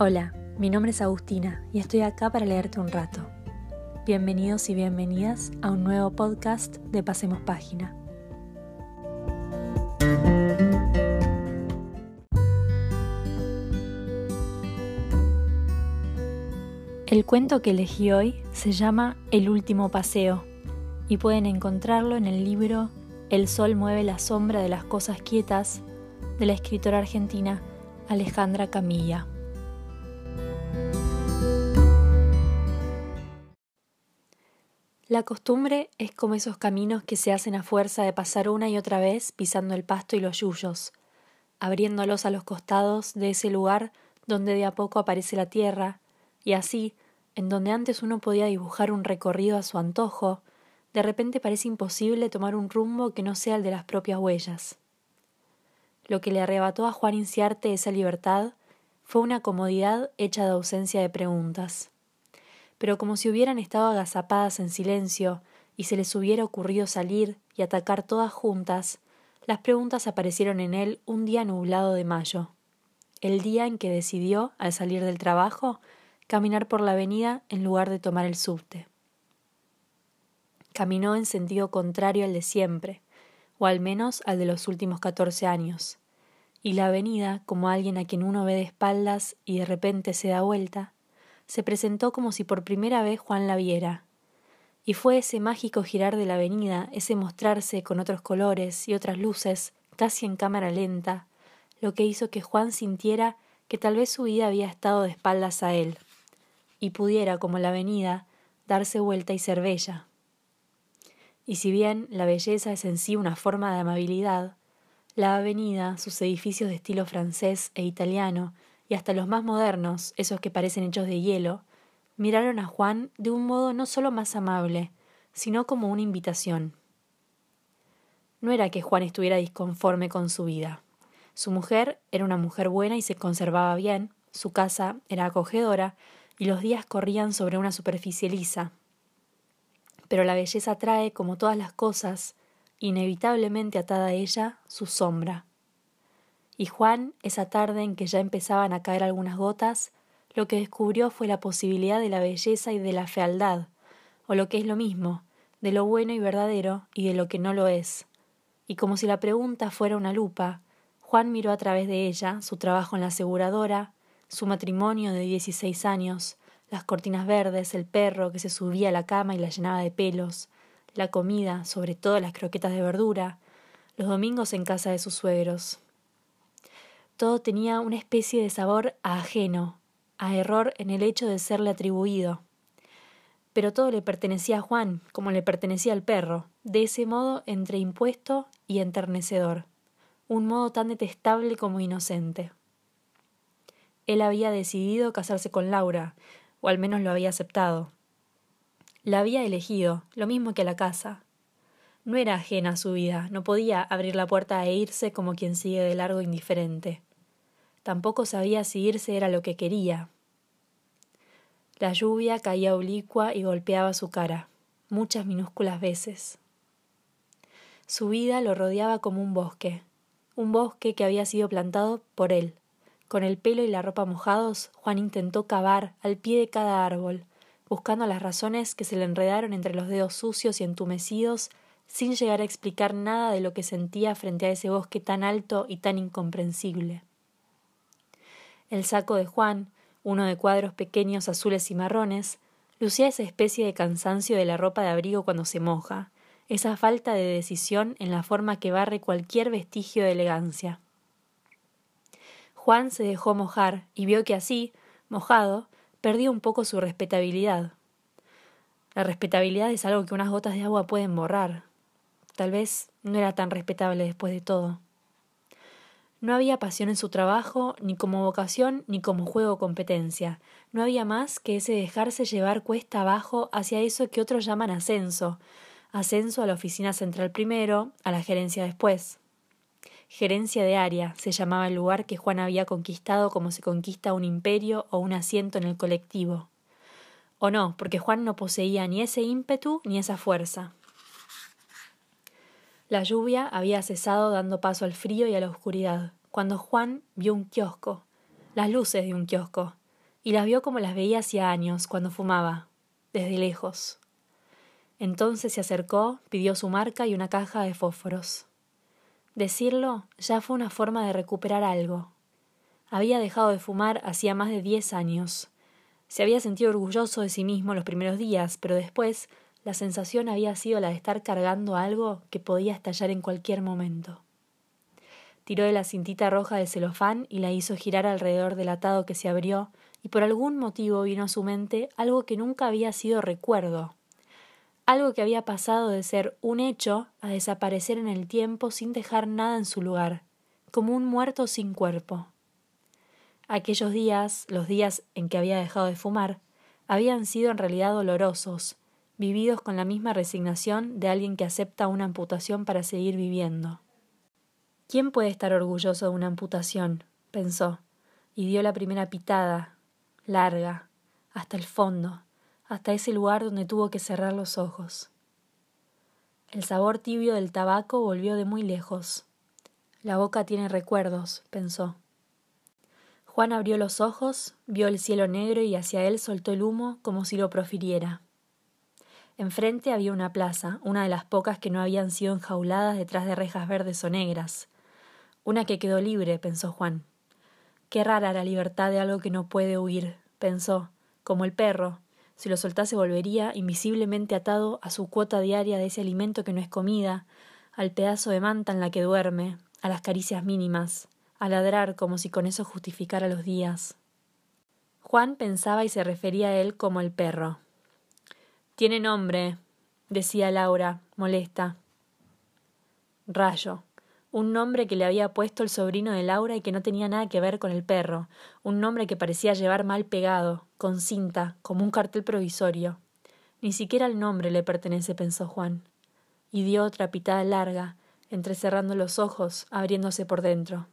Hola, mi nombre es Agustina y estoy acá para leerte un rato. Bienvenidos y bienvenidas a un nuevo podcast de Pasemos Página. El cuento que elegí hoy se llama El último paseo y pueden encontrarlo en el libro El sol mueve la sombra de las cosas quietas de la escritora argentina Alejandra Camilla. La costumbre es como esos caminos que se hacen a fuerza de pasar una y otra vez pisando el pasto y los yuyos, abriéndolos a los costados de ese lugar donde de a poco aparece la tierra, y así, en donde antes uno podía dibujar un recorrido a su antojo, de repente parece imposible tomar un rumbo que no sea el de las propias huellas. Lo que le arrebató a Juan Inciarte esa libertad fue una comodidad hecha de ausencia de preguntas pero como si hubieran estado agazapadas en silencio y se les hubiera ocurrido salir y atacar todas juntas, las preguntas aparecieron en él un día nublado de mayo, el día en que decidió, al salir del trabajo, caminar por la avenida en lugar de tomar el subte. Caminó en sentido contrario al de siempre, o al menos al de los últimos catorce años, y la avenida, como alguien a quien uno ve de espaldas y de repente se da vuelta, se presentó como si por primera vez Juan la viera. Y fue ese mágico girar de la avenida, ese mostrarse con otros colores y otras luces, casi en cámara lenta, lo que hizo que Juan sintiera que tal vez su vida había estado de espaldas a él, y pudiera, como la avenida, darse vuelta y ser bella. Y si bien la belleza es en sí una forma de amabilidad, la avenida, sus edificios de estilo francés e italiano, y hasta los más modernos, esos que parecen hechos de hielo, miraron a Juan de un modo no solo más amable, sino como una invitación. No era que Juan estuviera disconforme con su vida. Su mujer era una mujer buena y se conservaba bien, su casa era acogedora, y los días corrían sobre una superficie lisa. Pero la belleza trae, como todas las cosas, inevitablemente atada a ella, su sombra. Y Juan, esa tarde en que ya empezaban a caer algunas gotas, lo que descubrió fue la posibilidad de la belleza y de la fealdad, o lo que es lo mismo, de lo bueno y verdadero y de lo que no lo es. Y como si la pregunta fuera una lupa, Juan miró a través de ella su trabajo en la aseguradora, su matrimonio de dieciséis años, las cortinas verdes, el perro que se subía a la cama y la llenaba de pelos, la comida, sobre todo las croquetas de verdura, los domingos en casa de sus suegros, todo tenía una especie de sabor ajeno, a error en el hecho de serle atribuido. Pero todo le pertenecía a Juan, como le pertenecía al perro, de ese modo entre impuesto y enternecedor, un modo tan detestable como inocente. Él había decidido casarse con Laura, o al menos lo había aceptado. La había elegido, lo mismo que la casa. No era ajena a su vida, no podía abrir la puerta e irse como quien sigue de largo indiferente. Tampoco sabía si irse era lo que quería. La lluvia caía oblicua y golpeaba su cara, muchas minúsculas veces. Su vida lo rodeaba como un bosque, un bosque que había sido plantado por él. Con el pelo y la ropa mojados, Juan intentó cavar al pie de cada árbol, buscando las razones que se le enredaron entre los dedos sucios y entumecidos, sin llegar a explicar nada de lo que sentía frente a ese bosque tan alto y tan incomprensible. El saco de Juan, uno de cuadros pequeños azules y marrones, lucía esa especie de cansancio de la ropa de abrigo cuando se moja, esa falta de decisión en la forma que barre cualquier vestigio de elegancia. Juan se dejó mojar y vio que así, mojado, perdía un poco su respetabilidad. La respetabilidad es algo que unas gotas de agua pueden borrar. Tal vez no era tan respetable después de todo. No había pasión en su trabajo, ni como vocación, ni como juego o competencia. No había más que ese dejarse llevar cuesta abajo hacia eso que otros llaman ascenso. Ascenso a la oficina central primero, a la gerencia después. Gerencia de área se llamaba el lugar que Juan había conquistado como se conquista un imperio o un asiento en el colectivo. O no, porque Juan no poseía ni ese ímpetu ni esa fuerza. La lluvia había cesado dando paso al frío y a la oscuridad, cuando Juan vio un kiosco, las luces de un kiosco, y las vio como las veía hacía años, cuando fumaba, desde lejos. Entonces se acercó, pidió su marca y una caja de fósforos. Decirlo ya fue una forma de recuperar algo. Había dejado de fumar hacía más de diez años. Se había sentido orgulloso de sí mismo los primeros días, pero después la sensación había sido la de estar cargando algo que podía estallar en cualquier momento. Tiró de la cintita roja del celofán y la hizo girar alrededor del atado que se abrió, y por algún motivo vino a su mente algo que nunca había sido recuerdo, algo que había pasado de ser un hecho a desaparecer en el tiempo sin dejar nada en su lugar, como un muerto sin cuerpo. Aquellos días, los días en que había dejado de fumar, habían sido en realidad dolorosos, vividos con la misma resignación de alguien que acepta una amputación para seguir viviendo. ¿Quién puede estar orgulloso de una amputación? pensó, y dio la primera pitada, larga, hasta el fondo, hasta ese lugar donde tuvo que cerrar los ojos. El sabor tibio del tabaco volvió de muy lejos. La boca tiene recuerdos, pensó. Juan abrió los ojos, vio el cielo negro y hacia él soltó el humo como si lo profiriera. Enfrente había una plaza, una de las pocas que no habían sido enjauladas detrás de rejas verdes o negras, una que quedó libre, pensó Juan. Qué rara la libertad de algo que no puede huir, pensó, como el perro. Si lo soltase volvería, invisiblemente atado a su cuota diaria de ese alimento que no es comida, al pedazo de manta en la que duerme, a las caricias mínimas, a ladrar como si con eso justificara los días. Juan pensaba y se refería a él como el perro. Tiene nombre, decía Laura, molesta. Rayo un nombre que le había puesto el sobrino de Laura y que no tenía nada que ver con el perro, un nombre que parecía llevar mal pegado, con cinta, como un cartel provisorio. Ni siquiera el nombre le pertenece, pensó Juan, y dio otra pitada larga, entrecerrando los ojos, abriéndose por dentro.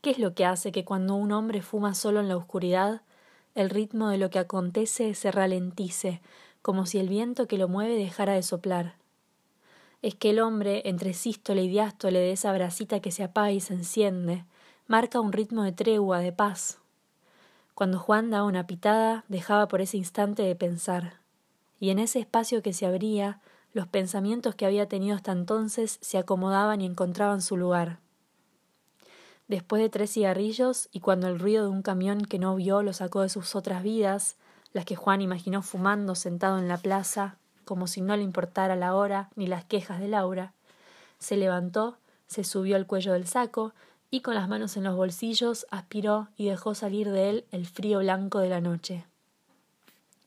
¿Qué es lo que hace que cuando un hombre fuma solo en la oscuridad, el ritmo de lo que acontece se ralentice, como si el viento que lo mueve dejara de soplar? es que el hombre, entre sístole y diástole de esa brasita que se apaga y se enciende, marca un ritmo de tregua, de paz. Cuando Juan daba una pitada, dejaba por ese instante de pensar, y en ese espacio que se abría, los pensamientos que había tenido hasta entonces se acomodaban y encontraban su lugar. Después de tres cigarrillos, y cuando el ruido de un camión que no vio lo sacó de sus otras vidas, las que Juan imaginó fumando sentado en la plaza, como si no le importara la hora ni las quejas de Laura, se levantó, se subió al cuello del saco y con las manos en los bolsillos aspiró y dejó salir de él el frío blanco de la noche.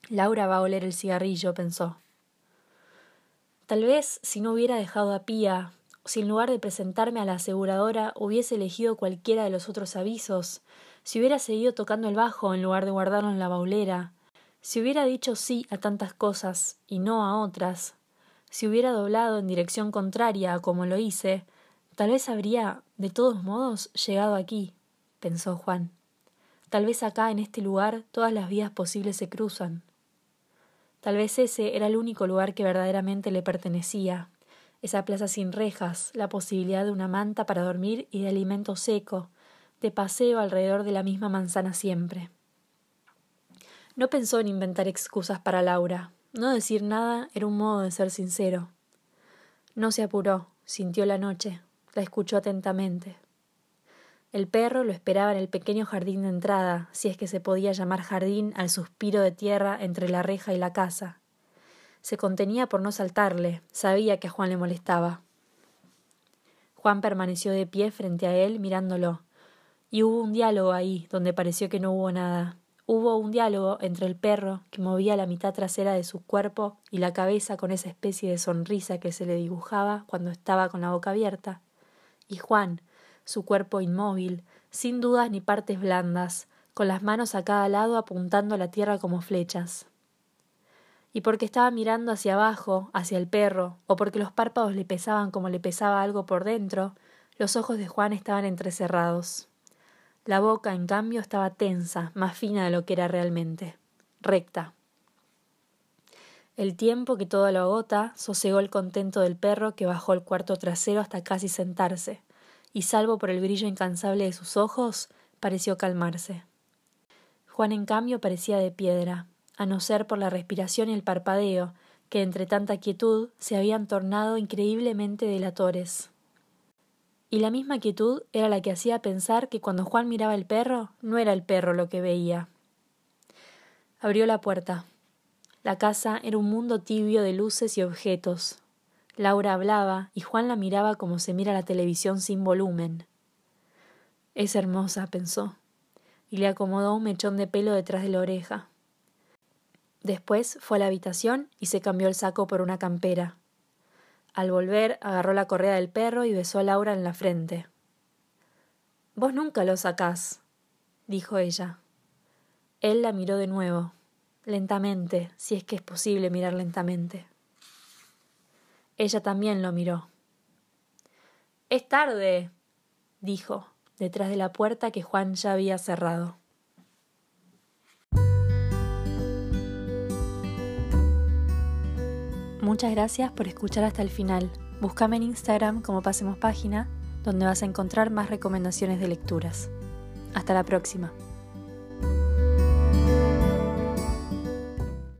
Laura va a oler el cigarrillo, pensó. Tal vez si no hubiera dejado a Pía, si en lugar de presentarme a la aseguradora hubiese elegido cualquiera de los otros avisos, si hubiera seguido tocando el bajo en lugar de guardarlo en la baulera, si hubiera dicho sí a tantas cosas y no a otras, si hubiera doblado en dirección contraria a como lo hice, tal vez habría, de todos modos, llegado aquí, pensó Juan. Tal vez acá, en este lugar, todas las vías posibles se cruzan. Tal vez ese era el único lugar que verdaderamente le pertenecía, esa plaza sin rejas, la posibilidad de una manta para dormir y de alimento seco, de paseo alrededor de la misma manzana siempre. No pensó en inventar excusas para Laura. No decir nada era un modo de ser sincero. No se apuró, sintió la noche, la escuchó atentamente. El perro lo esperaba en el pequeño jardín de entrada, si es que se podía llamar jardín al suspiro de tierra entre la reja y la casa. Se contenía por no saltarle, sabía que a Juan le molestaba. Juan permaneció de pie frente a él mirándolo, y hubo un diálogo ahí donde pareció que no hubo nada. Hubo un diálogo entre el perro, que movía la mitad trasera de su cuerpo y la cabeza con esa especie de sonrisa que se le dibujaba cuando estaba con la boca abierta, y Juan, su cuerpo inmóvil, sin dudas ni partes blandas, con las manos a cada lado apuntando a la tierra como flechas. Y porque estaba mirando hacia abajo, hacia el perro, o porque los párpados le pesaban como le pesaba algo por dentro, los ojos de Juan estaban entrecerrados. La boca, en cambio, estaba tensa, más fina de lo que era realmente, recta. El tiempo que todo lo agota sosegó el contento del perro que bajó el cuarto trasero hasta casi sentarse, y salvo por el brillo incansable de sus ojos, pareció calmarse. Juan en cambio parecía de piedra, a no ser por la respiración y el parpadeo, que entre tanta quietud se habían tornado increíblemente delatores. Y la misma quietud era la que hacía pensar que cuando Juan miraba el perro, no era el perro lo que veía. Abrió la puerta. La casa era un mundo tibio de luces y objetos. Laura hablaba y Juan la miraba como se mira la televisión sin volumen. Es hermosa, pensó, y le acomodó un mechón de pelo detrás de la oreja. Después fue a la habitación y se cambió el saco por una campera. Al volver, agarró la correa del perro y besó a Laura en la frente. Vos nunca lo sacás, dijo ella. Él la miró de nuevo, lentamente, si es que es posible mirar lentamente. Ella también lo miró. Es tarde, dijo, detrás de la puerta que Juan ya había cerrado. Muchas gracias por escuchar hasta el final. Búscame en Instagram como Pasemos Página, donde vas a encontrar más recomendaciones de lecturas. Hasta la próxima.